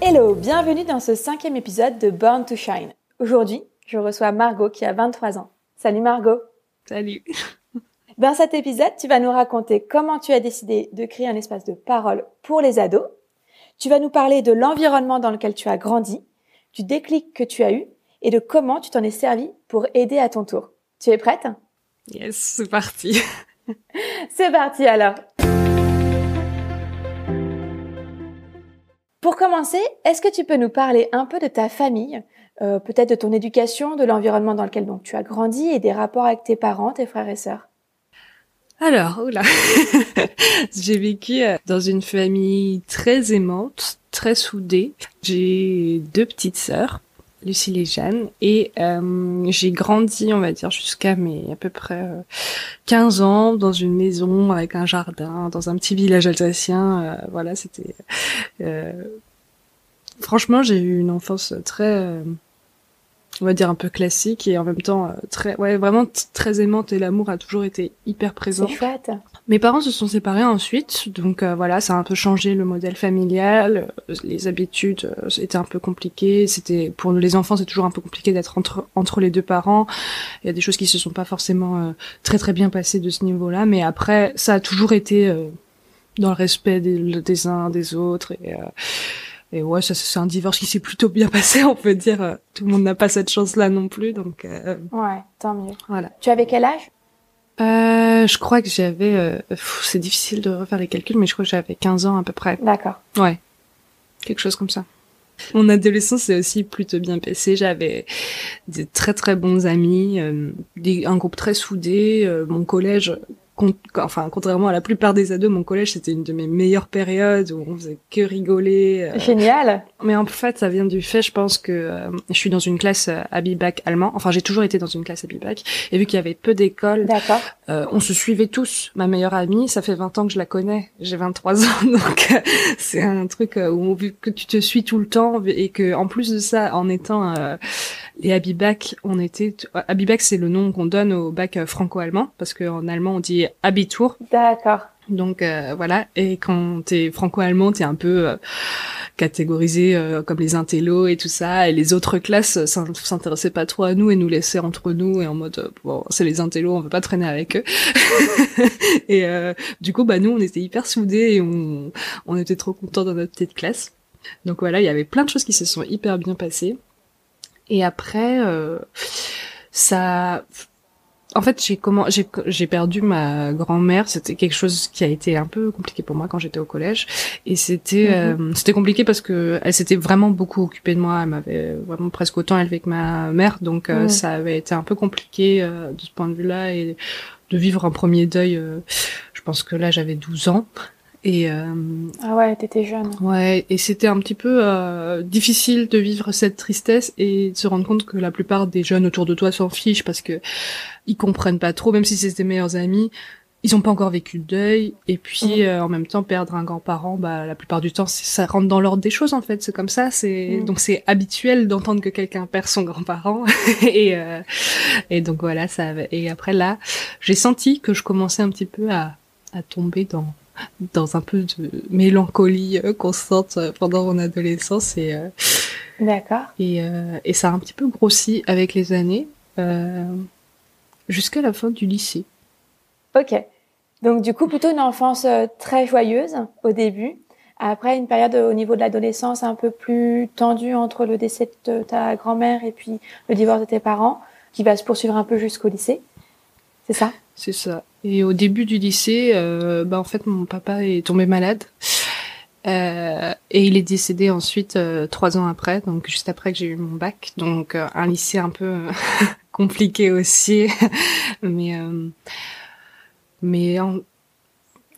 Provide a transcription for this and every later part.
Hello, bienvenue dans ce cinquième épisode de Born to Shine. Aujourd'hui, je reçois Margot qui a 23 ans. Salut Margot. Salut. Dans cet épisode, tu vas nous raconter comment tu as décidé de créer un espace de parole pour les ados. Tu vas nous parler de l'environnement dans lequel tu as grandi, du déclic que tu as eu et de comment tu t'en es servi pour aider à ton tour. Tu es prête? Yes, c'est parti. c'est parti alors. Pour commencer, est-ce que tu peux nous parler un peu de ta famille, euh, peut-être de ton éducation, de l'environnement dans lequel donc tu as grandi et des rapports avec tes parents, tes frères et sœurs? Alors, oula, j'ai vécu euh, dans une famille très aimante, très soudée. J'ai deux petites sœurs, Lucie et Jeanne, et euh, j'ai grandi, on va dire, jusqu'à mes à peu près 15 ans dans une maison avec un jardin, dans un petit village alsacien. voilà, c'était. franchement, j'ai eu une enfance très on va dire un peu classique et en même temps euh, très ouais vraiment très aimante et l'amour a toujours été hyper présent. C'est chouette. Mes parents se sont séparés ensuite, donc euh, voilà, ça a un peu changé le modèle familial, euh, les habitudes étaient un peu compliquées, c'était pour les enfants c'est toujours un peu compliqué d'être entre entre les deux parents. Il y a des choses qui se sont pas forcément très très bien passées de ce niveau-là, mais après ça a toujours été dans le respect des, des uns des autres et et ouais, ça c'est un divorce qui s'est plutôt bien passé, on peut dire. Tout le monde n'a pas cette chance-là non plus, donc. Euh, ouais, tant mieux. Voilà. Tu avais quel âge? Euh, Je crois que j'avais. Euh, c'est difficile de refaire les calculs, mais je crois que j'avais 15 ans à peu près. D'accord. Ouais, quelque chose comme ça. Mon adolescence s'est aussi plutôt bien passé. J'avais des très très bons amis, euh, des, un groupe très soudé. Euh, mon collège enfin contrairement à la plupart des ados, mon collège c'était une de mes meilleures périodes où on faisait que rigoler. Euh. Génial. Mais en fait, ça vient du fait, je pense que euh, je suis dans une classe euh, à Bibac allemand. Enfin, j'ai toujours été dans une classe à Bibac et vu qu'il y avait peu d'écoles, on se suivait tous. Ma meilleure amie, ça fait 20 ans que je la connais. J'ai 23 ans, donc c'est un truc où vu que tu te suis tout le temps et que en plus de ça, en étant les Abibac, on était Abibac, c'est le nom qu'on donne au bac franco-allemand parce qu'en allemand on dit Abitur. D'accord. Donc euh, voilà, et quand t'es franco-allemand, t'es un peu euh, catégorisé euh, comme les intellos et tout ça, et les autres classes s'intéressaient pas trop à nous et nous laissaient entre nous et en mode bon c'est les intellos, on veut pas traîner avec eux. et du coup bah nous on était hyper soudés et on on était trop contents dans notre petite classe. Donc voilà, il y avait plein de choses qui se sont hyper bien passées. Et après ça en fait, j'ai comment j'ai j'ai perdu ma grand-mère. C'était quelque chose qui a été un peu compliqué pour moi quand j'étais au collège. Et c'était mhm. euh, c'était compliqué parce que elle s'était vraiment beaucoup occupée de moi. Elle m'avait vraiment presque autant élevée que ma mère. Donc euh, ça avait été un peu compliqué euh, de ce point de vue-là et de vivre un premier deuil. je pense que là j'avais 12 ans. Et euh, ah ouais, t'étais jeune. Ouais, et c'était un petit peu euh, difficile de vivre cette tristesse et de se rendre compte que la plupart des jeunes autour de toi s'en fichent parce que ils comprennent pas trop, même si c'est tes meilleurs amis, ils ont pas encore vécu le deuil. Et puis euh, en même temps, perdre un grand-parent, bah la plupart du temps, ça rentre dans l'ordre des choses en fait. C'est comme ça. C'est donc c'est habituel d'entendre que quelqu'un perd son grand-parent. et euh, et donc voilà, ça. Et après là, j'ai senti que je commençais un petit peu à à tomber dans dans un peu de mélancolie euh, constante euh, pendant mon adolescence et euh, d'accord et, et ça a un petit peu grossi avec les années jusqu'à la fin du lycée. Ok, donc du coup plutôt une enfance très joyeuse au début. Après une période au niveau de l'adolescence un peu plus tendue entre le décès de ta grand-mère et puis le divorce de tes parents, qui va se poursuivre un peu jusqu'au lycée. C'est ça? C'est ça. Et au début du lycée, euh, bah en fait mon papa est tombé malade. Euh, et il est décédé ensuite euh, trois ans après, donc juste après que j'ai eu mon bac. Donc euh, un lycée un peu compliqué aussi, mais mais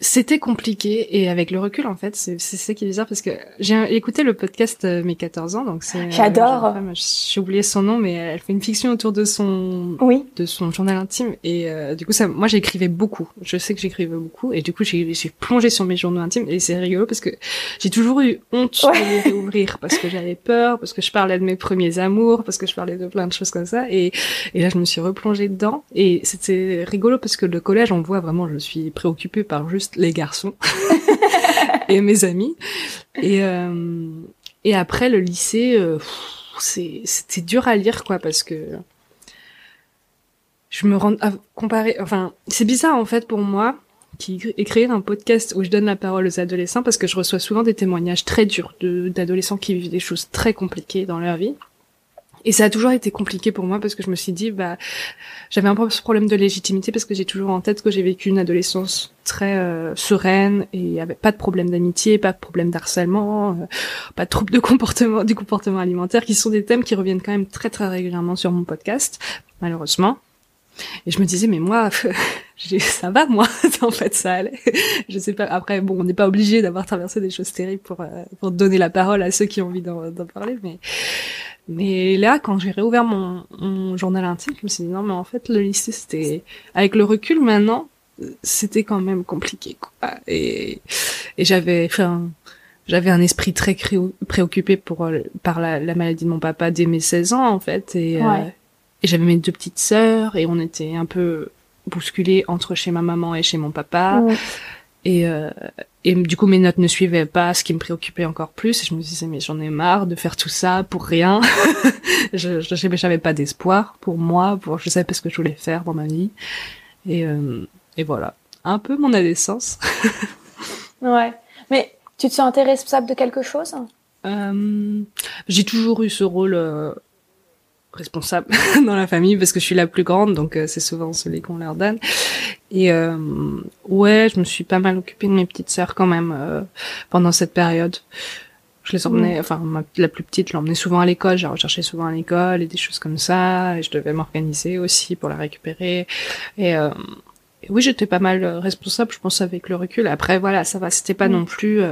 c'était compliqué et avec le recul en fait c'est c'est ça qui est bizarre parce que j'ai écouté le podcast euh, mes 14 ans donc c'est j'adore. euh, j'ai oublié son nom mais elle fait une fiction autour de son oui. de son journal intime et euh, du coup ça moi j'écrivais beaucoup. Je sais que j'écrivais beaucoup et du coup j'ai plongé sur mes journaux intimes et c'est rigolo parce que j'ai toujours eu honte de les réouvrir parce que j'avais peur parce que je parlais de mes premiers amours parce que je parlais de plein de choses comme ça et et là je me suis replongée dedans et c'était rigolo parce que le collège on voit vraiment je suis préoccupée par juste les garçons et mes amis. Et, euh, et après, le lycée, euh, c'était dur à lire, quoi, parce que je me rends à comparer. Enfin, c'est bizarre en fait pour moi qui écrire un podcast où je donne la parole aux adolescents parce que je reçois souvent des témoignages très durs d'adolescents qui vivent des choses très compliquées dans leur vie. Et ça a toujours été compliqué pour moi parce que je me suis dit, bah, j'avais un problème de légitimité parce que j'ai toujours en tête que j'ai vécu une adolescence très euh, sereine et avait pas de problème d'amitié, pas de problème d'harcèlement, euh, pas de troubles de comportement, du comportement alimentaire, qui sont des thèmes qui reviennent quand même très très régulièrement sur mon podcast, malheureusement. Et je me disais, mais moi, ça va, moi, en fait, ça allait. Je sais pas. Après, bon, on n'est pas obligé d'avoir traversé des choses terribles pour, euh, pour donner la parole à ceux qui ont envie d'en parler, mais mais là, quand j'ai réouvert mon, mon, journal intime, je me suis dit non, mais en fait, le lycée, c'était avec le recul maintenant, c'était quand même compliqué, quoi. Et, et j'avais, enfin, j'avais un esprit très préoccupé pour par la, la, maladie de mon papa dès mes 16 ans, en fait, et, euh, et j'avais mes deux petites sœurs, et on était un peu bousculés entre chez ma maman et chez mon papa. Et, euh, et du coup, mes notes ne suivaient pas, ce qui me préoccupait encore plus. Et je me disais, mais j'en ai marre de faire tout ça pour rien. je j'avais pas d'espoir pour moi, pour je savais pas ce que je voulais faire dans ma vie. Et, euh, et voilà, un peu mon adolescence. ouais, mais tu te sentais responsable de quelque chose? Euh, J'ai toujours eu ce rôle responsable dans la famille parce que je suis la plus grande, donc euh, c'est souvent celui qu'on leur donne. Et euh, ouais, je me suis pas mal occupée de mes petites sœurs quand même euh, pendant cette période. Je les emmenais, mm. enfin la plus petite, je l'emmenais souvent à l'école, j'ai recherché souvent à l'école et des choses comme ça. Et je devais m'organiser aussi pour la récupérer. Et, euh, oui, j'étais pas mal responsable, je pense avec le recul. Après voilà, ça va, c'était pas mm. non plus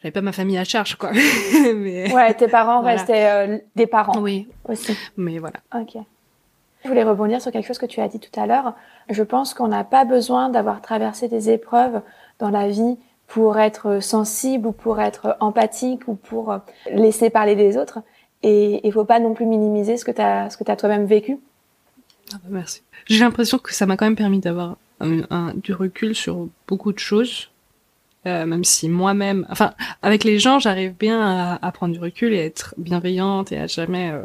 j'avais pas ma famille à charge quoi. Mais ouais tes parents restaient euh, des parents oui. aussi. Mais voilà. Ok. Je voulais rebondir sur quelque chose que tu as dit tout à l'heure. Je pense qu'on n'a pas besoin d'avoir traversé des épreuves dans la vie pour être sensible ou pour être empathique ou pour laisser parler des autres. Et il faut pas non plus minimiser ce que tu as ce que tu as toi-même vécu. Ah bah merci. J'ai l'impression que ça m'a quand même permis d'avoir un, du recul sur beaucoup de choses euh, même si moi-même, enfin, avec les gens, j'arrive bien à, à, prendre du recul et à être bienveillante et à jamais euh,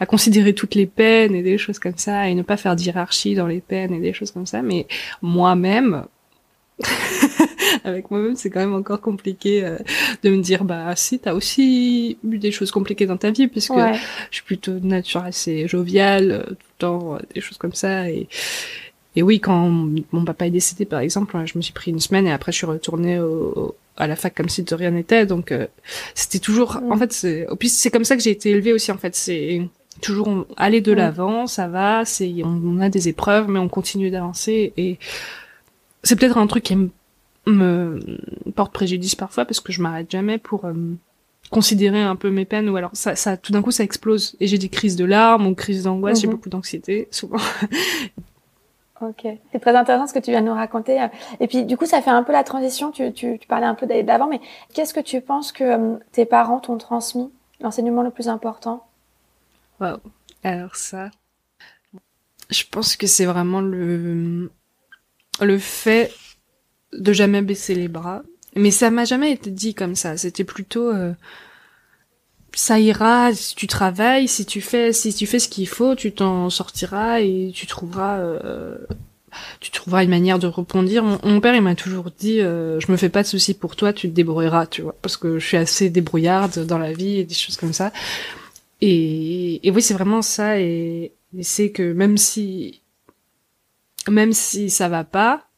à considérer toutes les peines et des choses comme ça et ne pas faire d'hierarchie dans les peines et des choses comme ça. Mais moi-même, avec moi-même, c'est quand même encore compliqué euh, de me dire bah si t'as aussi eu des choses compliquées dans ta vie puisque je suis plutôt de nature assez joviale tout le temps, des choses comme ça et et oui, quand mon papa est décédé, par exemple, je me suis pris une semaine et après je suis retournée au, à la fac comme si de rien n'était. Donc euh, c'était toujours, en fait, c'est, c'est comme ça que j'ai été élevée aussi. En fait, c'est toujours aller de l'avant, ça va. C'est, on, a des épreuves, mais on continue d'avancer. Et c'est peut-être un truc qui me, porte préjudice parfois parce que je m'arrête jamais pour euh, considérer un peu mes peines ou alors ça, ça tout d'un coup ça explose et j'ai des crises de larmes ou crises d'angoisse, j'ai mhm. beaucoup d'anxiété souvent. Ok, c'est très intéressant ce que tu viens de nous raconter. Et puis du coup, ça fait un peu la transition. Tu, parlais un peu d'avant, mais qu'est-ce que tu penses que euh, tes parents t'ont transmis L'enseignement le plus important? Wow. Alors ça, je pense que c'est vraiment le le fait de jamais baisser les bras. Mais ça m'a jamais été dit comme ça. C'était plutôt euh, ça ira si tu travailles, si tu fais, si tu fais ce qu'il faut, tu t'en sortiras et tu trouveras, euh, tu trouveras une manière de rebondir. Mon, père, il m'a toujours dit, euh, je me fais pas de soucis pour toi, tu te débrouilleras, tu vois, parce que je suis assez débrouillarde dans la vie et des choses comme ça. Et, et oui, c'est vraiment ça. Et, et c'est que même si, même si ça va pas,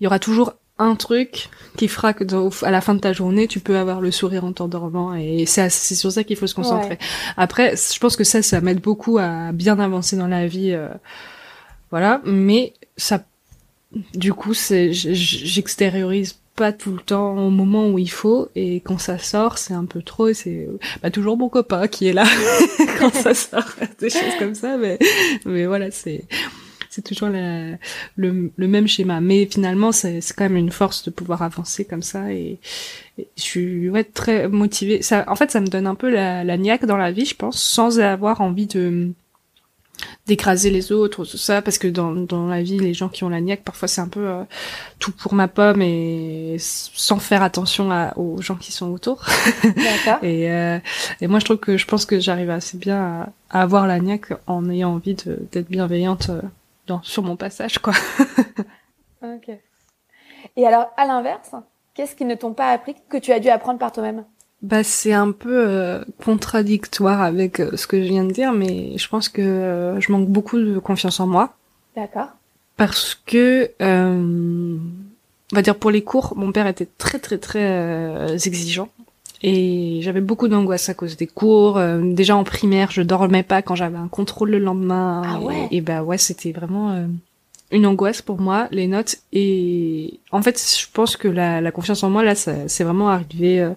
il y aura toujours un truc qui fera que à la fin de ta journée, tu peux avoir le sourire en t'endormant et c'est sur ça qu'il faut se concentrer. Après, je pense que ça, ça m'aide beaucoup à bien avancer dans la vie, euh, voilà. Mais ça, du coup, c'est, j'extériorise pas tout le temps au moment où il faut et quand ça sort c'est un peu trop c'est bah, toujours mon copain qui est là quand ça sort des choses comme ça mais mais voilà c'est c'est toujours le, le, même schéma. Mais finalement c'est quand même une force de pouvoir avancer comme ça et, je suis ouais très motivée. Ça en fait ça me donne un peu la, la niaque dans la vie je pense sans avoir envie de d'écraser les autres tout ça parce que dans, dans la vie les gens qui ont la niaque parfois c'est un peu euh, tout pour ma pomme et sans faire attention à, aux gens qui sont autour. Et, euh, et moi je trouve que je pense que j'arrive assez bien à, avoir la niaque en ayant envie d'être bienveillante euh, dans sur mon passage quoi ok et alors à l'inverse qu'est-ce qu'ils ne t'ont pas appris que tu as dû apprendre par toi-même? Bah, c'est un peu euh, contradictoire avec euh, ce que je viens de dire, mais je pense que euh, je manque beaucoup de confiance en moi. D'accord. Parce que, on va dire pour les cours, mon père était très très très exigeant. Et j'avais beaucoup d'angoisse à cause des cours. déjà en primaire, je dormais pas quand j'avais un contrôle le lendemain. Ah ouais. Et, bah ouais, c'était vraiment une angoisse pour moi, les notes. Et en fait, je pense que la, la confiance en moi, là, c'est vraiment arrivé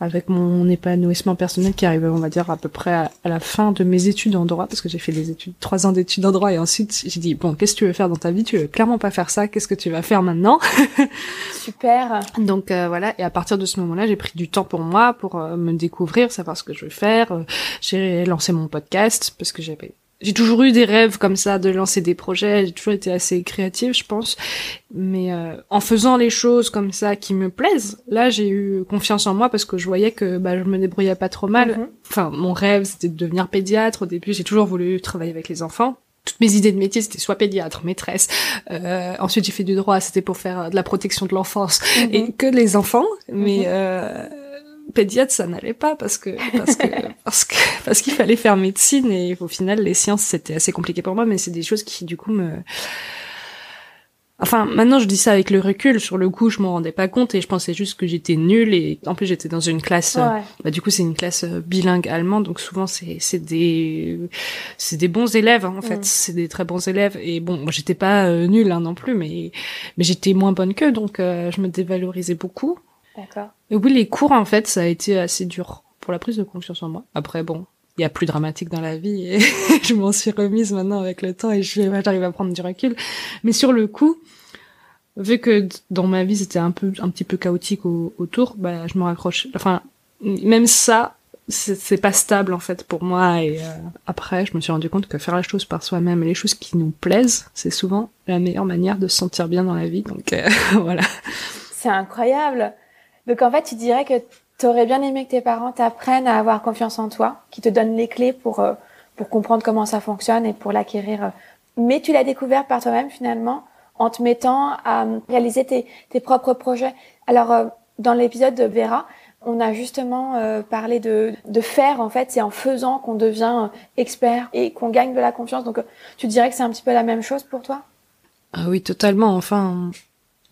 avec mon épanouissement personnel qui arrivait, on va dire, à peu près à, la fin de mes études en droit, parce que j'ai fait des études, trois ans d'études en droit, et ensuite j'ai dit, bon, qu'est-ce que tu veux faire dans ta vie? Tu veux clairement pas faire ça, qu'est-ce que tu vas faire maintenant? Super. Donc euh, voilà, et à partir de ce moment-là, j'ai pris du temps pour moi, pour euh, me découvrir, savoir ce que je veux faire. Euh, j'ai lancé mon podcast, parce que j'avais j'ai toujours eu des rêves comme ça de lancer des projets. J'ai toujours été assez créative, je pense. Mais euh, en faisant les choses comme ça qui me plaisent, là j'ai eu confiance en moi parce que je voyais que bah, je me débrouillais pas trop mal. Mhm. Enfin, mon rêve c'était de devenir pédiatre. Au début, j'ai toujours voulu travailler avec les enfants. Toutes mes idées de métier, c'était soit pédiatre, maîtresse. Euh, ensuite, j'ai fait du droit, c'était pour faire de la protection de l'enfance mhm. et que les enfants. Mais mhm. euh, pédiatre ça n'allait pas parce que parce que parce que parce qu'il fallait faire médecine et au final les sciences c'était assez compliqué pour moi mais c'est des choses qui du coup me Enfin, maintenant je dis ça avec le recul. Sur le coup, je m'en rendais pas compte et je pensais juste que j'étais nulle et en plus j'étais dans une classe. Euh, bah du coup, c'est une classe euh, bilingue allemande, donc souvent c'est c'est des c'est des bons élèves hein, en fait. Mm. C'est des très bons élèves et bon, moi j'étais pas euh, nulle hein, non plus, mais mais j'étais moins bonne qu'eux, donc je me dévalorisais beaucoup. D'accord. Et oui, les cours, en fait, ça a été assez dur pour la prise de confiance en moi. Après, bon, il y a plus dramatique dans la vie et je m'en suis remise maintenant avec le temps et j'arrive à prendre du recul. Mais sur le coup, vu que dans ma vie c'était un peu, un petit peu chaotique autour, bah, je me raccroche. Enfin, même ça, c'est pas stable en fait pour moi et euh, après je me suis rendu compte que faire les choses par soi-même et les choses qui nous plaisent c'est souvent la meilleure manière de se sentir bien dans la vie donc euh, voilà c'est incroyable donc en fait, tu dirais que tu aurais bien aimé que tes parents t'apprennent à avoir confiance en toi, qui te donnent les clés pour euh, pour comprendre comment ça fonctionne et pour l'acquérir. Euh. Mais tu l'as découvert par toi-même finalement en te mettant à euh, réaliser tes, tes propres projets. Alors dans l'épisode de Vera, on a justement parlé de, de faire en fait, c'est en faisant qu'on devient expert et qu'on gagne de la confiance. Donc tu dirais que c'est un petit peu la même chose pour toi? Ah oui, totalement. Enfin,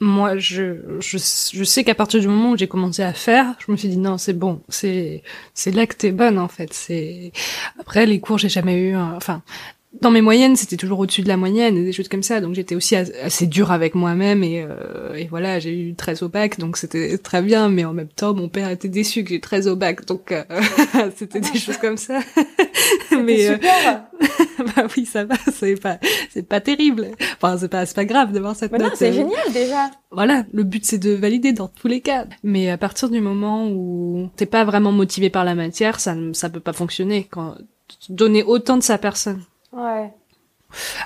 moi, je, je, je sais qu'à partir du moment où j'ai commencé à faire, je me suis dit non, c'est bon, c'est, c'est là que t'es bonne en fait. C'est après les cours, j'ai jamais eu, enfin, dans mes moyennes, c'était toujours au-dessus de la moyenne et des choses comme ça. Donc j'étais aussi assez dure avec moi-même et, euh, et voilà, j'ai eu 13 au bac, donc c'était très bien. Mais en même temps, mon père était déçu que j'ai 13 au bac, donc euh, c'était des choses comme ça. mais euh, super. bah oui, ça va, c'est pas, c'est pas terrible. Enfin, c'est pas, c'est pas grave d'avoir cette note. c'est génial déjà. Voilà, le but c'est de valider dans tous les cas. Mais à partir du moment où t'es pas vraiment motivé par la matière, ça, ça peut pas fonctionner. Quand donner autant de sa personne Ouais.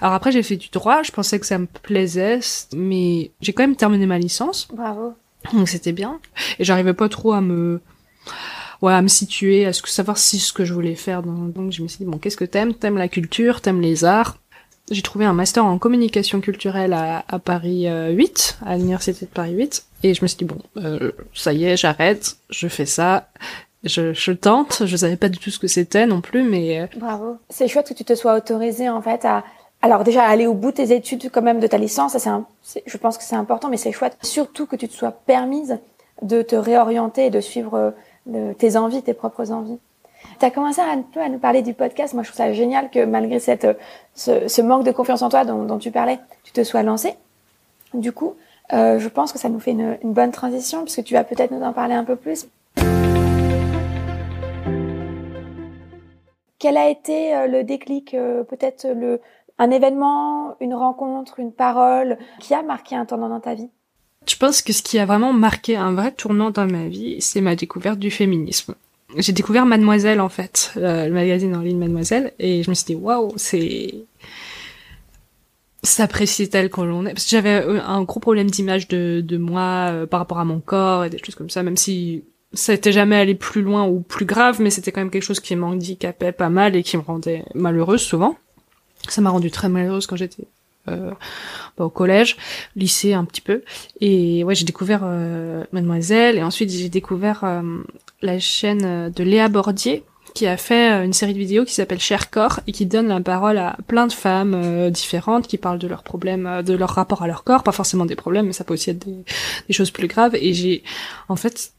Alors après, j'ai fait du droit, je pensais que ça me plaisait, mais j'ai quand même terminé ma licence. Bravo. Donc c'était bien. Et j'arrivais pas trop à me, ouais, à me situer, à savoir si ce que je voulais faire. Donc je me suis dit, bon, qu'est-ce que t'aimes? T'aimes la culture, t'aimes les arts? J'ai trouvé un master en communication culturelle à, à Paris 8, euh, à l'université de Paris 8. Et je me suis dit, bon, euh, ça y est, j'arrête, je fais ça je, tente. Je savais pas du tout ce que c'était non plus, mais. Euh, Bravo. C'est chouette que tu te sois autorisé en fait à. Alors déjà aller au bout de tes études quand même de ta licence, je pense que c'est important, mais c'est chouette. Surtout que tu te sois permise de te réorienter et de suivre euh, tes envies, tes propres envies. Tu as commencé un peu à nous parler du podcast. Moi, je trouve ça génial que malgré cette, ce, ce manque de confiance en toi dont, tu parlais, tu te sois lancé. Du coup, euh, je pense que ça nous fait une bonne transition puisque tu vas peut-être nous en parler un peu plus. Quel a été euh, le déclic, euh, peut-être le un événement, une rencontre, une parole qui a marqué un tournant dans ta vie? Je pense que ce qui a vraiment marqué un vrai tournant dans ma vie, c'est ma découverte du féminisme. J'ai découvert Mademoiselle en fait, euh, le magazine en ligne Mademoiselle, et je me suis dit waouh, c'est s'apprécier tel qu'on l'on est. Parce que j'avais un gros problème d'image de, de moi par rapport à mon corps et des choses comme ça, même si ça n'était jamais allé plus loin ou plus grave, mais c'était quand même quelque chose qui m'handicapait pas mal et qui me rendait malheureuse souvent. Ça m'a rendue très malheureuse quand j'étais euh, bah, au collège, lycée un petit peu. Et ouais, j'ai découvert euh, Mademoiselle et ensuite j'ai découvert euh, la chaîne de Léa Bordier qui a fait euh, une série de vidéos qui s'appelle Cher Corps et qui donne la parole à plein de femmes euh, différentes qui parlent de leurs problèmes, euh, de leur rapport à leur corps, pas forcément des problèmes, mais ça peut aussi être des, des choses plus graves. Et j'ai, en fait,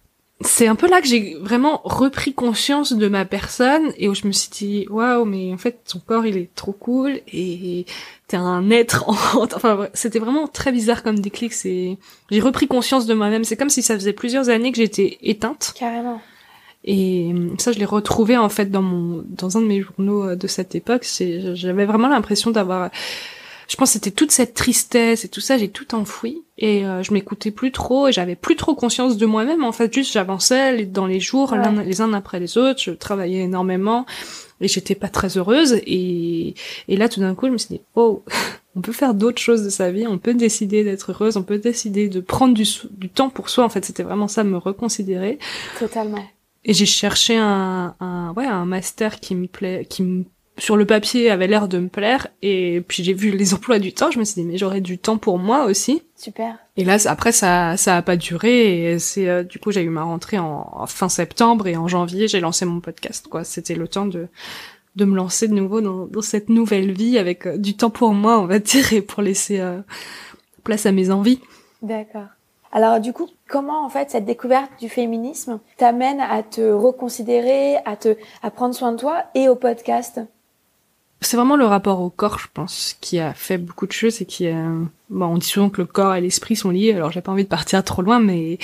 c'est un peu là que j'ai vraiment repris conscience de ma personne et où je me suis dit waouh mais en fait ton corps il est trop cool et t'es un être en... enfin c'était vraiment très bizarre comme déclic c'est j'ai repris conscience de moi-même c'est comme si ça faisait plusieurs années que j'étais éteinte. Carrément. Et ça je l'ai retrouvé en fait dans mon dans un de mes journaux de cette époque c'est j'avais vraiment l'impression d'avoir je pense que c'était toute cette tristesse et tout ça, j'ai tout enfoui et euh, je m'écoutais plus trop et j'avais plus trop conscience de moi-même. En fait, juste j'avançais dans les jours les uns après les autres, je travaillais énormément et j'étais pas très heureuse et et là tout d'un coup je me suis dit oh on peut faire d'autres choses de sa vie, on peut décider d'être heureuse, on peut décider de prendre du, du temps pour soi. En fait, c'était vraiment ça, me reconsidérer. Totalement. Et j'ai cherché un, un ouais un master qui me plaît, qui me sur le papier avait l'air de me plaire et puis j'ai vu les emplois du temps je me suis dit mais j'aurais du temps pour moi aussi. Super. Et là après ça ça a pas duré et c'est euh, du coup j'ai eu ma rentrée en, fin septembre et en janvier j'ai lancé mon podcast quoi. C'était le temps de de me lancer de nouveau dans, dans cette nouvelle vie avec euh, du temps pour moi on va dire et pour laisser euh, place à mes envies. D'accord. Alors du coup, comment en fait cette découverte du féminisme t'amène à te reconsidérer, à te à prendre soin de toi et au podcast? C'est vraiment le rapport au corps, je pense, qui a fait beaucoup de choses et qui a... Bon, on dit souvent que le corps et l'esprit sont liés, alors j'ai pas envie de partir trop loin, mais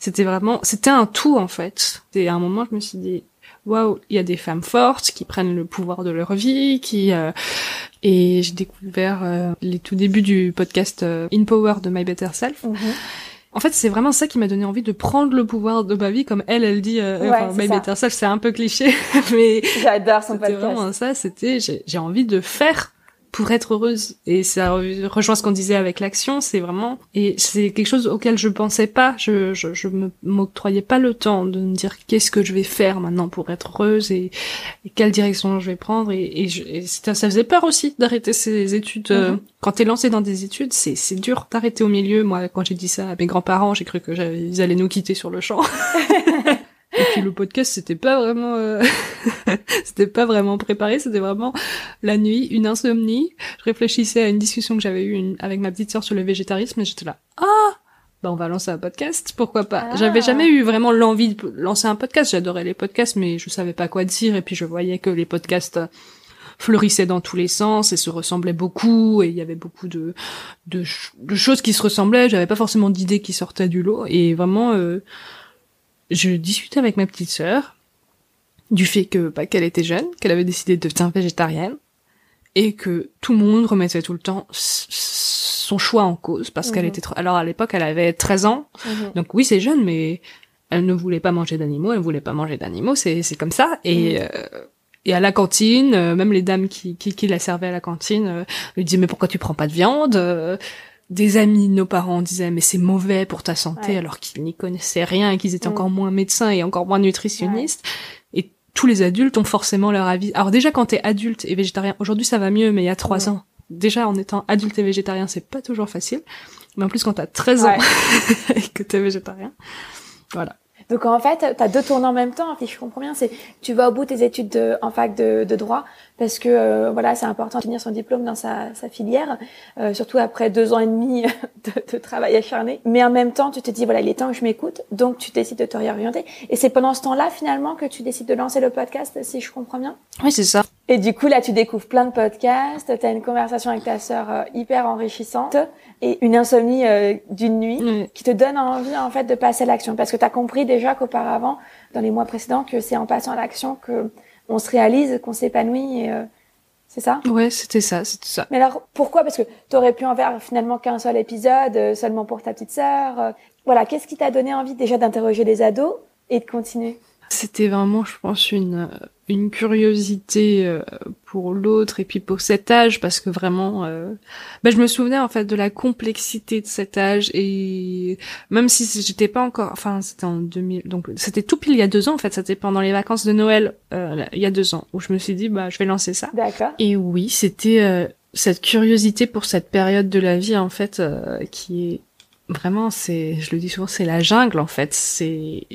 c'était vraiment... C'était un tout, en fait. Et à un moment, je me suis dit, waouh, il y a des femmes fortes qui prennent le pouvoir de leur vie, qui... Euh, et j'ai découvert euh, les tout débuts du podcast euh, In Power de My Better Self. Mhm. En fait, c'est vraiment ça qui m'a donné envie de prendre le pouvoir de ma vie, comme elle, elle dit. Euh, ouais, enfin, Better Self, c'est un peu cliché, mais j'adore son podcast. C'était vraiment ça. C'était, j'ai envie de faire pour être heureuse. Et ça rejoint ce qu'on disait avec l'action, c'est vraiment et c'est quelque chose auquel je pensais pas. Je je, je me m'octroyais pas le temps de me dire qu'est-ce que je vais faire maintenant pour être heureuse et, quelle direction je vais prendre. Et, et, je, ça, faisait peur aussi d'arrêter ces études. Euh, mhm. Quand t'es lancé dans des études, c'est c'est dur d'arrêter au milieu. Moi, quand j'ai dit ça à mes grands-parents, j'ai cru que ils allaient nous quitter sur le champ. Et puis le podcast, c'était pas vraiment, euh, c'était pas vraiment préparé, c'était vraiment la nuit, une insomnie. Je réfléchissais à une discussion que j'avais eue avec ma petite sœur sur le végétarisme et j'étais là, ah, bah on va lancer un podcast, pourquoi pas. Ah. J'avais jamais eu vraiment l'envie de lancer un podcast. J'adorais les podcasts, mais je savais pas quoi dire. Et puis je voyais que les podcasts fleurissaient dans tous les sens et se ressemblaient beaucoup et il y avait beaucoup de de, de choses qui se ressemblaient. J'avais pas forcément d'idées qui sortaient du lot et vraiment. Euh, je discutais avec ma petite sœur du fait que bah, qu'elle était jeune, qu'elle avait décidé de devenir végétarienne et que tout le monde remettait tout le temps son choix en cause parce qu'elle mhm. était trop... alors à l'époque elle avait 13 ans mhm. donc oui c'est jeune mais elle ne voulait pas manger d'animaux elle voulait pas manger d'animaux c'est c'est comme ça et mhm. euh, et à la cantine, euh, même les dames qui, qui, qui la servaient à la cantine euh, lui disaient mais pourquoi tu prends pas de viande des amis de nos parents disaient mais c'est mauvais pour ta santé alors qu'ils n'y connaissaient rien et qu'ils étaient mm. encore moins médecins et encore moins nutritionnistes. Et tous les adultes ont forcément leur avis. Alors déjà quand t'es adulte et végétarien, aujourd'hui ça va mieux, mais il y a trois ans, déjà en étant adulte et végétarien c'est pas toujours facile. Mais en plus quand t'as 13 ans et que t'es végétarien, voilà. Donc en fait, tu as deux tournants en même temps, si je comprends bien, c'est tu vas au bout tes études de, en fac de, droit parce que euh, voilà, c'est important de finir son diplôme dans sa, sa filière, euh, surtout après deux ans et demi de, de, travail acharné. Mais en même temps, tu te dis voilà, il est temps que je m'écoute, donc tu décides de te réorienter. Et c'est pendant ce temps-là finalement que tu décides de lancer le podcast, si je comprends bien? Oui, c'est ça. Et du coup, là, tu découvres plein de podcasts, tu as une conversation avec ta sœur euh, hyper enrichissante et une insomnie euh, d'une nuit qui te donne envie, en fait, de passer à l'action. Parce que tu as compris déjà qu'auparavant, dans les mois précédents, que c'est en passant à l'action que on se réalise, qu'on s'épanouit et... Euh, c'est ça? Ouais, c'était ça, c'était ça. Mais alors, pourquoi? Parce que tu aurais pu en faire finalement qu'un seul épisode, seulement pour ta petite sœur. Voilà, qu'est-ce qui t'a donné envie déjà d'interroger les ados et de continuer? C'était vraiment, je pense, une une curiosité euh, pour l'autre et puis pour cet âge parce que vraiment euh, bah, je me souvenais en fait de la complexité de cet âge et même si j'étais pas encore enfin c'était en 2000 donc c'était tout pile il y a deux ans en fait c'était pendant les vacances de Noël euh, il y a deux ans où je me suis dit bah je vais lancer ça. D'accord. Et oui c'était cette curiosité pour cette période de la vie en fait qui est vraiment c'est je le dis souvent c'est la jungle en fait c'est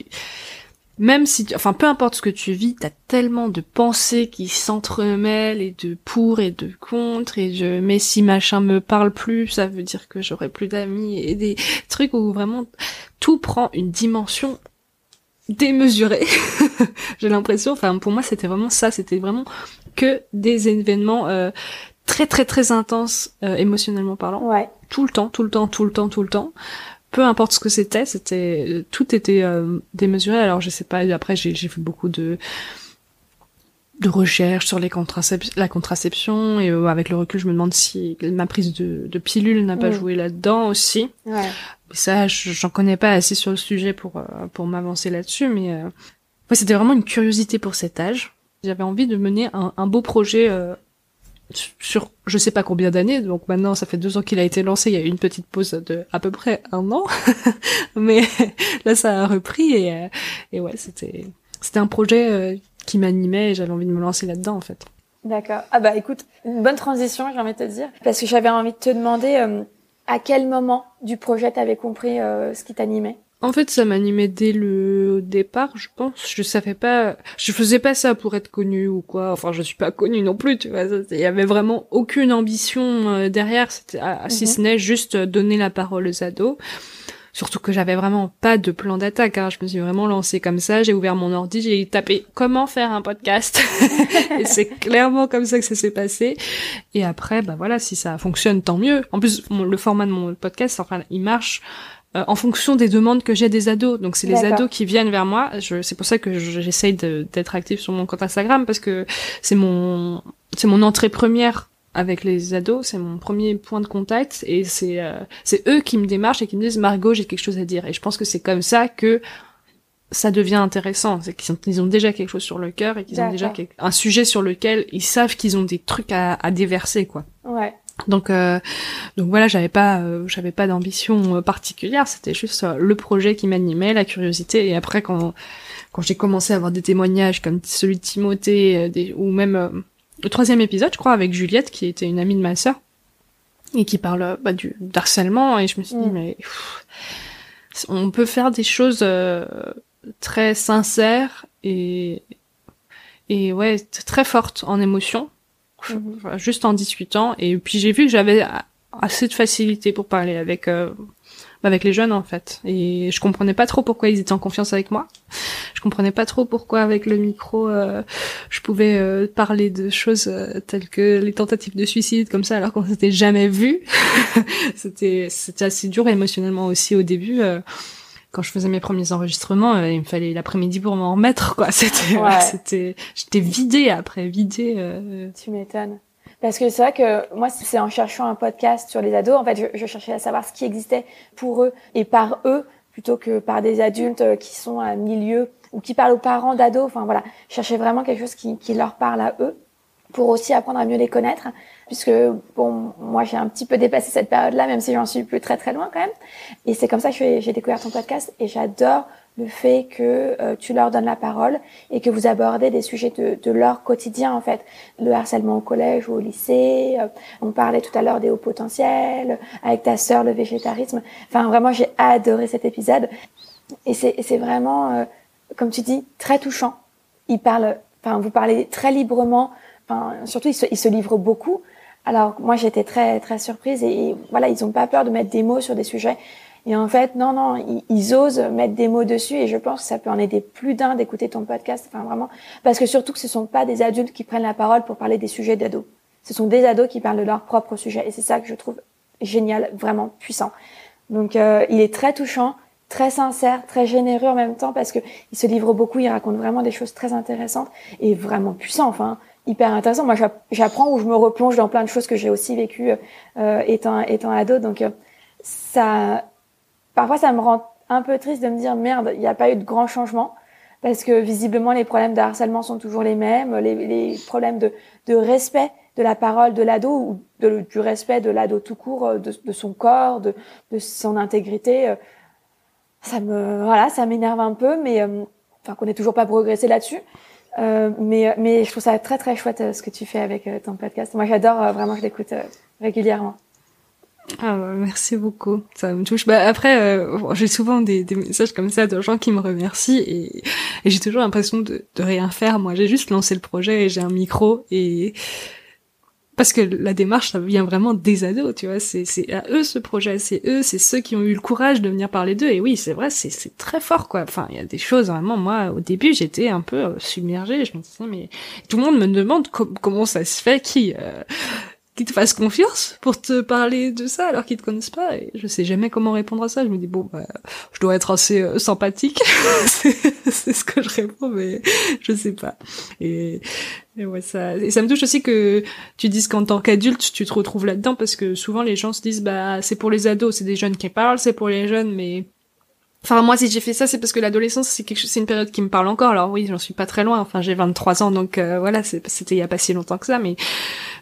même si, enfin, peu importe ce que tu vis, t'as tellement de pensées qui s'entremêlent et de pour et de contre et je, mais si machin me parle plus, ça veut dire que j'aurai plus d'amis et des trucs où vraiment tout prend une dimension démesurée. J'ai l'impression, enfin, pour moi, c'était vraiment ça, c'était vraiment que des événements euh, très très très intenses euh, émotionnellement parlant. Ouais. Tout le temps, tout le temps, tout le temps, tout le temps peu importe ce que c'était, c'était tout était euh, démesuré. Alors je sais pas. Après j'ai j'ai fait beaucoup de de recherches sur les la contraception et euh, avec le recul je me demande si ma prise de, de pilule n'a pas mm. joué là-dedans aussi. Ouais. ça j'en connais pas assez sur le sujet pour euh, pour m'avancer là-dessus mais euh... c'était vraiment une curiosité pour cet âge. J'avais envie de mener un, un beau projet sur je sais pas combien d'années, donc maintenant ça fait deux ans qu'il a été lancé, il y a eu une petite pause de à peu près un an, mais là ça a repris et, euh, et ouais c'était c'était un projet euh, qui m'animait et j'avais envie de me lancer là-dedans en fait. D'accord. Ah bah écoute, une bonne transition j'ai envie de te dire, parce que j'avais envie de te demander euh, à quel moment du projet t'avais compris ce qui t'animait? En fait, ça m'animait dès le départ, je pense. Je savais pas, je faisais pas ça pour être connue ou quoi. Enfin, je suis pas connue non plus, tu vois. Il y avait vraiment aucune ambition euh, derrière. C'était, ah, si mhm. ce n'est juste donner la parole aux ados. Surtout que j'avais vraiment pas de plan d'attaque. Hein. Je me suis vraiment lancée comme ça. J'ai ouvert mon ordi, j'ai tapé comment faire un podcast? et c'est clairement comme ça que ça s'est passé. Et après, bah voilà, si ça fonctionne, tant mieux. En plus, le format de mon podcast, enfin, il marche euh, en fonction des demandes que j'ai des ados. Donc c'est les ados qui viennent vers moi. C'est pour ça que j'essaye d'être active sur mon compte Instagram parce que c'est mon c'est mon entrée première avec les ados, c'est mon premier point de contact et c'est euh, c'est eux qui me démarchent et qui me disent Margot, j'ai quelque chose à dire. Et je pense que c'est comme ça que ça devient intéressant, c'est qu'ils ont, déjà quelque chose sur le cœur et qu'ils ont déjà un sujet sur lequel ils savent qu'ils ont des trucs à, à déverser quoi. Ouais. Donc, euh, donc voilà, j'avais pas, euh, j'avais pas d'ambition euh, particulière. C'était juste le projet qui m'animait, la curiosité. Et après, quand quand j'ai commencé à avoir des témoignages comme celui de Timothée, des, ou même le troisième épisode, je crois, avec Juliette, qui était une amie de ma sœur et qui parle bah, du harcèlement. Et je me suis dit, mm. mais on peut faire des choses très sincères et et ouais très fortes en émotion juste en discutant. Et puis j'ai vu que j'avais assez de facilité pour parler avec euh, avec les jeunes en fait. Et je comprenais pas trop pourquoi ils étaient en confiance avec moi. Je comprenais pas trop pourquoi avec le micro euh, je pouvais euh, parler de choses telles que les tentatives de suicide comme ça alors qu'on s'était jamais vu. c'était c'était assez dur émotionnellement aussi au début quand je faisais mes premiers enregistrements, euh, il me fallait l'après-midi pour m'en remettre, quoi. C'était, c'était, j'étais vidée après, vidée. Euh... Tu m'étonnes. Parce que c'est vrai que moi, c'est en cherchant un podcast sur les ados, en fait, je, je, cherchais à savoir ce qui existait pour eux et par eux, plutôt que par des adultes euh, qui sont à milieu ou qui parlent aux parents d'ados. Enfin voilà, je cherchais vraiment quelque chose qui, qui leur parle à eux pour aussi apprendre à mieux les connaître, puisque bon, moi j'ai un petit peu dépassé cette période-là, même si j'en suis plus très très loin quand même. Et c'est comme ça que j'ai découvert ton podcast et j'adore le fait que euh, tu leur donnes la parole et que vous abordez des sujets de, leur quotidien en fait, le harcèlement au collège ou au lycée. Euh, on parlait tout à l'heure des hauts potentiels, avec ta sœur le végétarisme. Enfin vraiment j'ai adoré cet épisode et c'est vraiment, euh, comme tu dis, très touchant. Il parle, enfin vous parlez très librement Enfin, surtout, ils ils se livrent beaucoup. Alors moi, j'étais très très surprise et, voilà, ils n'ont pas peur de mettre des mots sur des sujets Et en fait, non, non, ils, osent mettre des mots dessus et je pense que ça peut en aider plus d'un d'écouter ton podcast. Enfin, vraiment. Parce que surtout que ce sont pas des adultes qui prennent la parole pour parler des sujets d'ados. Ce sont des ados qui parlent de leur propre sujet. Et c'est ça que je trouve génial, vraiment puissant. Donc, euh, il est très touchant, très sincère, très généreux en même temps parce que il se livre beaucoup, il raconte vraiment des choses très intéressantes et vraiment puissant. Enfin, hyper intéressant. Moi, j'apprends ou je me replonge dans plein de choses que j'ai aussi vécues euh, étant étant ado. Donc euh, ça, parfois, ça me rend un peu triste de me dire merde, il n'y a pas eu de grands changements parce que visiblement les problèmes de harcèlement sont toujours les mêmes, les, les problèmes de, de respect de la parole de l'ado ou de, du respect de l'ado tout court, euh, de, son corps, de, de son intégrité. Euh, ça me voilà, ça m'énerve un peu, mais enfin qu'on n'ait toujours pas progressé là-dessus. Euh, mais, mais je trouve ça très très chouette euh, ce que tu fais avec euh, ton podcast. Moi j'adore, vraiment je l'écoute régulièrement. Ah merci beaucoup, ça me touche. Bah après, j'ai souvent des, des, messages comme ça de gens qui me remercient et, et j'ai toujours l'impression de, de rien faire. Moi, j'ai juste lancé le projet et j'ai un micro et parce que la démarche ça vient vraiment des ados tu vois. C'est c'est à eux ce projet c'est eux c'est ceux qui ont eu le courage de venir parler d'eux. Et oui c'est vrai c'est c'est très fort quoi. Enfin il y a des choses vraiment moi au début j'étais un peu euh, submergée. Je me disais mais tout le monde me demande comment ça se fait qui euh, qui te fasse confiance pour te parler de ça alors qu'ils te connaissent pas. Et je sais jamais comment répondre à ça. Je me dis bon bah je dois être assez euh, sympathique. C'est ce que je réponds mais je sais pas. Et, et ouais ça et ça me touche aussi que tu dises qu'en tant qu'adulte tu te retrouves là-dedans parce que souvent les gens se disent bah c'est pour les ados c'est des jeunes qui parlent c'est pour les jeunes mais Enfin moi si j'ai fait ça c'est parce que l'adolescence c'est quelque chose c'est une période qui me parle encore. Alors oui j'en suis pas très loin. Enfin j'ai 23 ans donc euh, voilà c'était il y a pas si longtemps que ça mais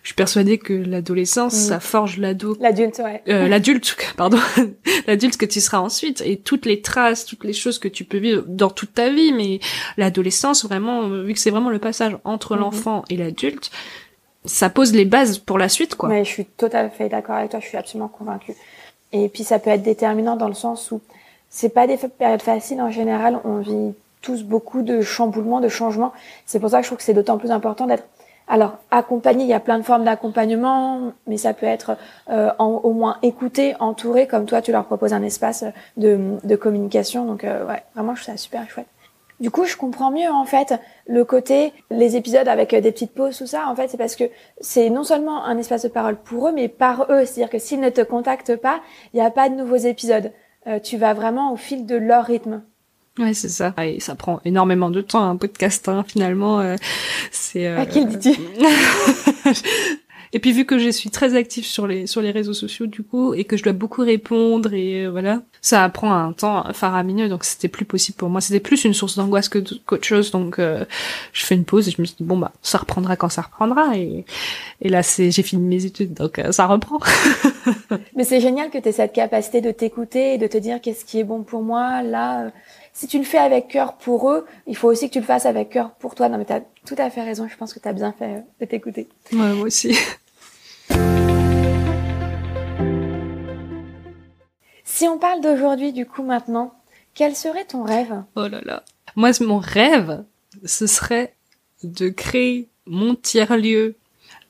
je suis persuadée que l'adolescence mm. ça forge l'ado l'adulte ouais. euh, l'adulte pardon l'adulte que tu seras ensuite. Et toutes les traces toutes les choses que tu peux vivre dans toute ta vie mais l'adolescence vraiment vu que c'est vraiment le passage entre mm-hmm. l'enfant et l'adulte ça pose les bases pour la suite quoi. Mais je suis tout à fait d'accord avec toi je suis absolument convaincue. Et puis ça peut être déterminant dans le sens où c'est pas des périodes faciles en général. On vit tous beaucoup de chamboulements, de changements. C'est pour ça que je trouve que c'est d'autant plus important d'être alors accompagné. Il y a plein de formes d'accompagnement, mais ça peut être euh, au moins écouté, entouré, comme toi tu leur proposes un espace de, de communication. Donc euh, ouais, vraiment je trouve ça super chouette. Du coup, je comprends mieux en fait le côté les épisodes avec des petites pauses tout ça. En fait, c'est parce que c'est non seulement un espace de parole pour eux, mais par eux. C'est-à-dire que s'ils ne te contactent pas, il n'y a pas de nouveaux épisodes. Euh, tu vas vraiment au fil de leur rythme. Ouais, c'est ça. Et ça prend énormément de temps, un podcast, hein, finalement. Euh, c'est. Euh, à qui le dis-tu? Et puis vu que je suis très active sur les sur les réseaux sociaux du coup et que je dois beaucoup répondre et euh, voilà, ça prend un temps faramineux donc c'était plus possible pour moi. C'était plus une source d'angoisse que qu'autre chose donc euh, je fais une pause et je me suis dit bon bah ça reprendra quand ça reprendra et et là c'est j'ai fini mes études donc euh, ça reprend. Mais c'est génial que tu aies cette capacité de t'écouter et de te dire qu'est-ce qui est bon pour moi là si tu le fais avec cœur pour eux, il faut aussi que tu le fasses avec cœur pour toi. Non, mais tu as tout à fait raison. Je pense que tu as bien fait de t'écouter. Ouais, moi aussi. Si on parle d'aujourd'hui, du coup, maintenant, quel serait ton rêve? Oh là là. Moi, mon rêve, ce serait de créer mon tiers-lieu.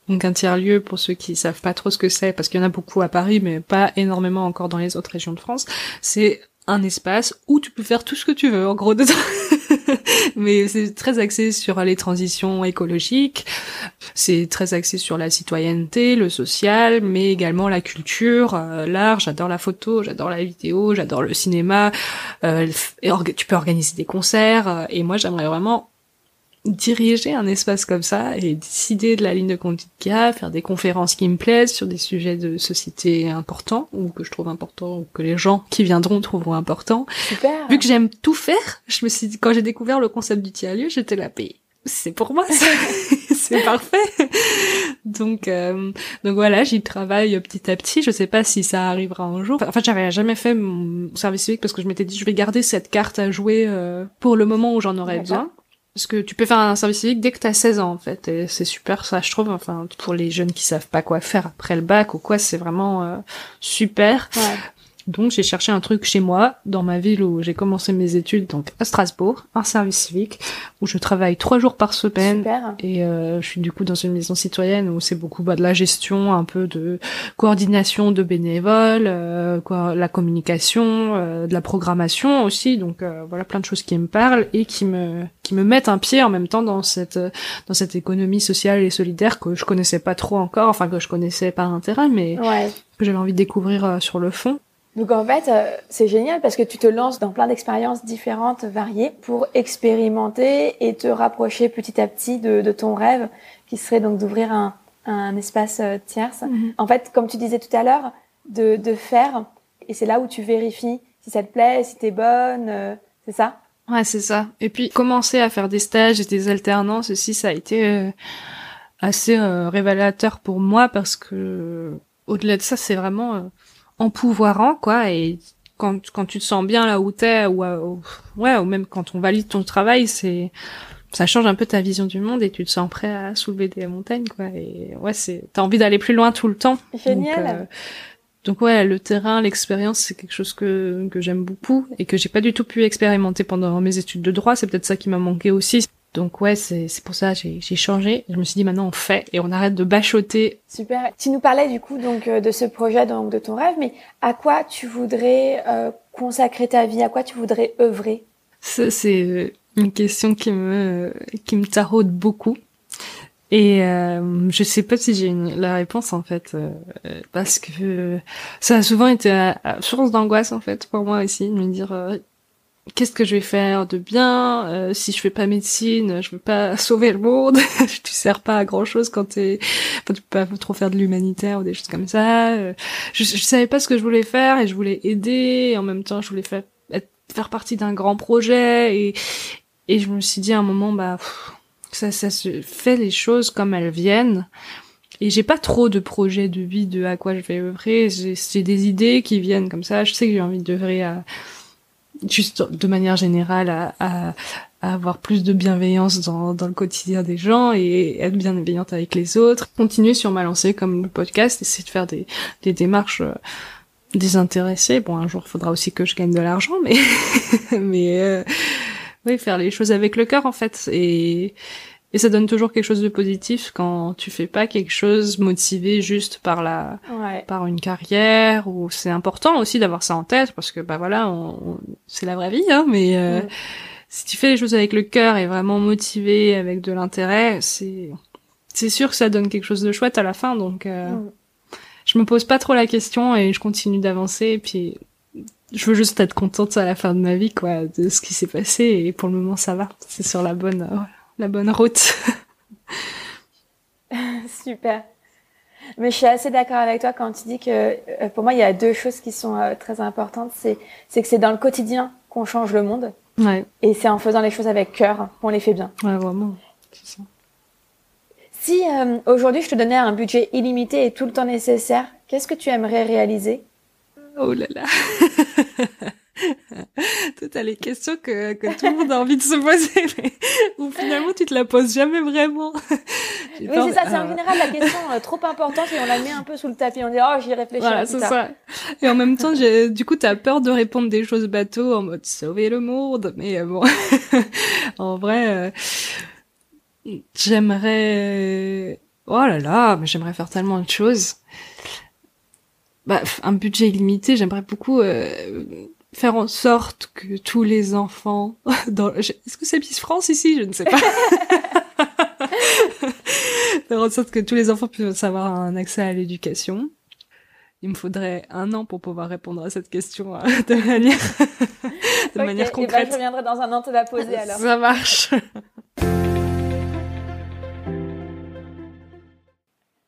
Donc un tiers-lieu, pour ceux qui savent pas trop ce que c'est, parce qu'il y en a beaucoup à Paris, mais pas énormément encore dans les autres régions de France, c'est un espace où tu peux faire tout ce que tu veux, en gros, mais c'est très axé sur les transitions écologiques, c'est très axé sur la citoyenneté, le social, mais également la culture, euh, l'art. J'adore la photo, j'adore la vidéo, j'adore le cinéma. Euh, tu peux organiser des concerts, et moi j'aimerais vraiment diriger un espace comme ça et décider de la ligne de conduite qu'il y a, faire des conférences qui me plaisent sur des sujets de société importants ou que je trouve importants ou que les gens qui viendront trouveront importants. Super. Vu que j'aime tout faire, je me suis dit, quand j'ai découvert le concept du tiers-lieu, j'étais là, c'est pour moi, c'est parfait. Donc, euh, donc voilà, j'y travaille petit à petit. Je sais pas si ça arrivera un jour. En fait, j'avais jamais fait mon service civique parce que je m'étais dit, je vais garder cette carte à jouer euh, pour le moment où j'en aurai besoin. Parce que tu peux faire un service civique dès que t'as 16 ans, en fait. Et c'est super, ça, je trouve. Enfin, pour les jeunes qui savent pas quoi faire après le bac ou quoi, c'est vraiment euh, super. Donc j'ai cherché un truc chez moi, dans ma ville où j'ai commencé mes études, donc à Strasbourg, un service civique, où je travaille trois jours par semaine. Super. Et euh, je suis du coup dans une maison citoyenne où c'est beaucoup bah, de la gestion, un peu de coordination de bénévoles, euh, quoi, la communication, euh, de la programmation aussi. Donc euh, voilà plein de choses qui me parlent et qui me qui me mettent un pied en même temps dans cette dans cette économie sociale et solidaire que je connaissais pas trop encore, enfin que je connaissais par intérêt, mais Ouais. que j'avais envie de découvrir euh, sur le fond. Donc en fait, euh, c'est génial parce que tu te lances dans plein d'expériences différentes, variées, pour expérimenter et te rapprocher petit à petit de, de ton rêve, qui serait donc d'ouvrir un, un espace euh, tierce. En fait, comme tu disais tout à l'heure, de, de faire, et c'est là où tu vérifies si ça te plaît, si t'es bonne, euh, c'est ça? Ouais, c'est ça. Et puis commencer à faire des stages et des alternances aussi, ça a été euh, assez euh, révélateur pour moi parce que au-delà de ça, c'est vraiment euh, empouvoirant quoi. Et quand quand tu te sens bien là où t'es, ou, à- ou- ouais, ou même quand on valide ton travail, c'est ça change un peu ta vision du monde et tu te sens prêt à soulever des montagnes quoi. Et ouais, c'est t'as envie d'aller plus loin tout le temps. Génial. Donc, euh, donc ouais, le terrain, l'expérience, c'est quelque chose que, que j'aime beaucoup et que j'ai pas du tout pu expérimenter pendant mes études de droit. C'est peut-être ça qui m'a manqué aussi. Donc ouais, c'est c'est pour ça que j'ai j'ai changé. Je me suis dit maintenant on fait et on arrête de bachoter. Super. Tu nous parlais du coup donc euh, de ce projet, donc de ton rêve, mais à quoi tu voudrais euh, consacrer ta vie? À quoi tu voudrais œuvrer? Ça c'est euh, une question qui me qui me taraude beaucoup. Et euh, je sais pas si j'ai une- la réponse en fait, euh, euh, parce que ça a souvent été à, à source d'angoisse en fait pour moi aussi, de me dire euh, qu'est-ce que je vais faire de bien euh, si je fais pas médecine, je veux pas sauver le monde, tu sers pas à grand chose quand t'es, enfin, tu peux pas trop faire de l'humanitaire ou des choses comme ça. Euh, je, je savais pas ce que je voulais faire et je voulais aider en même temps je voulais faire partie d'un grand projet et et je me suis dit à un moment bah ça ça se fait les choses comme elles viennent et j'ai pas trop de projets de vie de à quoi je vais œuvrer j'ai des idées qui viennent comme ça je sais que j'ai envie d'œuvrer à juste de manière générale à, avoir plus de bienveillance dans, le quotidien des gens et être bienveillante avec les autres continuer sur ma lancée comme le podcast essayer de faire des, démarches euh, désintéressées. Bon un jour il faudra aussi que je gagne de l'argent mais mais euh, oui faire les choses avec le cœur en fait et ça donne toujours quelque chose de positif quand tu fais pas quelque chose motivé juste par la Ouais. par une carrière ou c'est important aussi d'avoir ça en tête parce que bah voilà on, on- c'est la vraie vie hein mais euh, si tu fais les choses avec le cœur et vraiment motivé avec de l'intérêt c'est c'est sûr que ça donne quelque chose de chouette à la fin donc euh, je me pose pas trop la question et je continue d'avancer et puis je veux juste être contente à la fin de ma vie quoi de ce qui s'est passé et pour le moment ça va c'est sur la bonne euh, la bonne route Super. Mais je suis assez d'accord avec toi quand tu dis que euh, pour moi il y a deux choses qui sont euh, très importantes. C'est c'est que c'est dans le quotidien qu'on change le monde ouais et c'est en faisant les choses avec cœur qu'on les fait bien. ouais vraiment c'est ça. Si euh, aujourd'hui je te donnais un budget illimité et tout le temps nécessaire, qu'est-ce que tu aimerais réaliser? Oh là là. Toi, t'as les questions que, que tout le monde a envie de se poser, mais où finalement tu te la poses jamais vraiment. Oui, peur- c'est ça, c'est en général la question euh, trop importante et on la met un peu sous le tapis. On dit oh j'y réfléchis Voilà, c'est ça. Et en même temps, du coup, t'as peur de répondre des choses bateau en mode sauver le monde, mais euh, bon, en vrai, euh, j'aimerais, oh là là, mais j'aimerais faire tellement de choses. Bah, un budget illimité, j'aimerais beaucoup euh, faire en sorte que tous les enfants, dans, est-ce que c'est Miss France ici? Je ne sais pas. faire en sorte que tous les enfants puissent avoir un accès à l'éducation. Il me faudrait un an pour pouvoir répondre à cette question euh, de manière, de manière et ben, concrète. je reviendrai dans un an te la poser alors. Ça marche.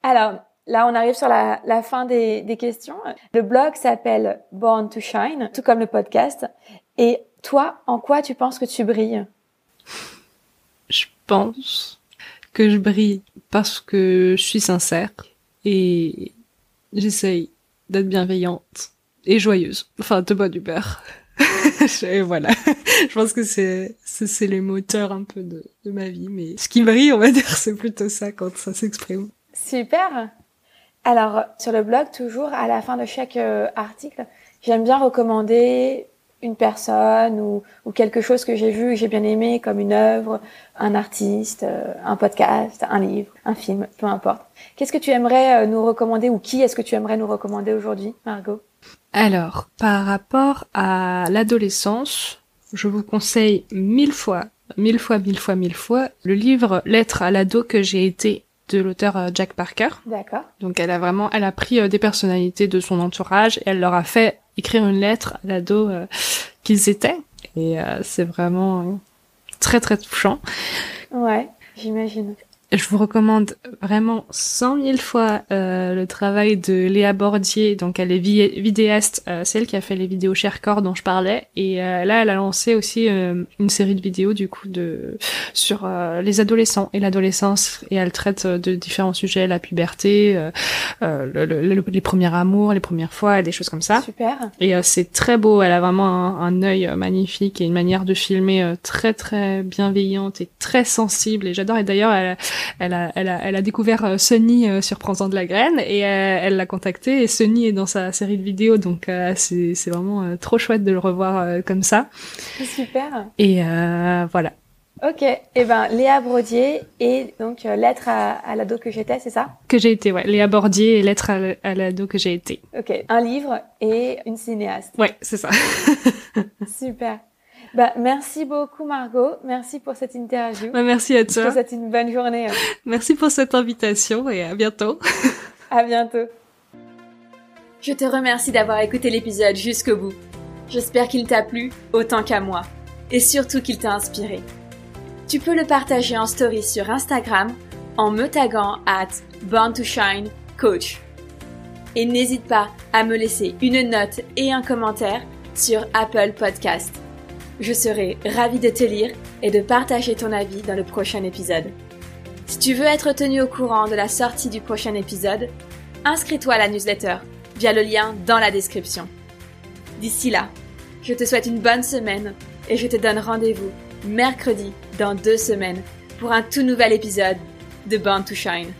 Alors, là, on arrive sur la, la fin des, des questions. Le blog s'appelle Born to Shine, tout comme le podcast. Et toi, en quoi tu penses que tu brilles? Je pense que je brille parce que je suis sincère et j'essaye d'être bienveillante et joyeuse. Enfin, de bonne humeur. et voilà. Je pense que c'est, c'est, c'est les moteurs un peu de, de ma vie. Mais ce qui brille, on va dire, c'est plutôt ça quand ça s'exprime. Super. Alors, sur le blog, toujours, à la fin de chaque euh, article, j'aime bien recommander une personne ou, quelque chose que j'ai vu et j'ai bien aimé, comme une œuvre, un artiste, euh, un podcast, un livre, un film, peu importe. Qu'est-ce que tu aimerais euh, nous recommander ou qui est-ce que tu aimerais nous recommander aujourd'hui, Margot? Alors, par rapport à l'adolescence, je vous conseille mille fois, mille fois, mille fois, mille fois le livre Lettre à l'ado que j'ai été de l'auteur euh, Jack Parker. D'accord. Donc elle a vraiment, elle a pris euh, des personnalités de son entourage et elle leur a fait écrire une lettre à l'ado euh, qu'ils étaient. Et c'est vraiment très très touchant. Ouais, j'imagine. Je vous recommande vraiment cent mille fois euh, le travail de Léa Bordier. Donc elle est vidéaste, euh, celle qui a fait les vidéos Sharecore dont je parlais. Et euh, là, elle a lancé aussi euh, une série de vidéos du coup de sur les adolescents et l'adolescence. Et elle traite de différents sujets, la puberté, le, le, les premiers amours, les premières fois, des choses comme ça. Super. Et c'est très beau. Elle a vraiment un, un œil magnifique et une manière de filmer très très bienveillante et très sensible. Et j'adore. Et d'ailleurs, elle elle a, elle a, elle a découvert euh, Sunny euh, sur Prends-en de la graine et euh, elle l'a contacté et Sunny est dans sa série de vidéos donc c'est, c'est vraiment trop chouette de le revoir comme ça. Super. Et voilà. Ok, et eh ben Léa Brodier et donc lettre à, à l'ado que j'étais, c'est ça? Que j'ai été, ouais. Léa Bordier et lettre à, à l'ado que j'ai été. Ok, un livre et une cinéaste. Ouais, c'est ça. Super. Bah, merci beaucoup Margot, merci pour cette interview. Bah, merci à toi. Je te souhaite une bonne journée. Hein. Merci pour cette invitation et à bientôt. à bientôt. Je te remercie d'avoir écouté l'épisode jusqu'au bout. J'espère qu'il t'a plu autant qu'à moi et surtout qu'il t'a inspiré. Tu peux le partager en story sur Instagram en me taguant at Born to Shine Coach. Et n'hésite pas à me laisser une note et un commentaire sur Apple Podcast. Je serai ravie de te lire et de partager ton avis dans le prochain épisode. Si tu veux être tenu au courant de la sortie du prochain épisode, inscris-toi à la newsletter via le lien dans la description. D'ici là, je te souhaite une bonne semaine et je te donne rendez-vous mercredi dans deux semaines pour un tout nouvel épisode de Born to Shine.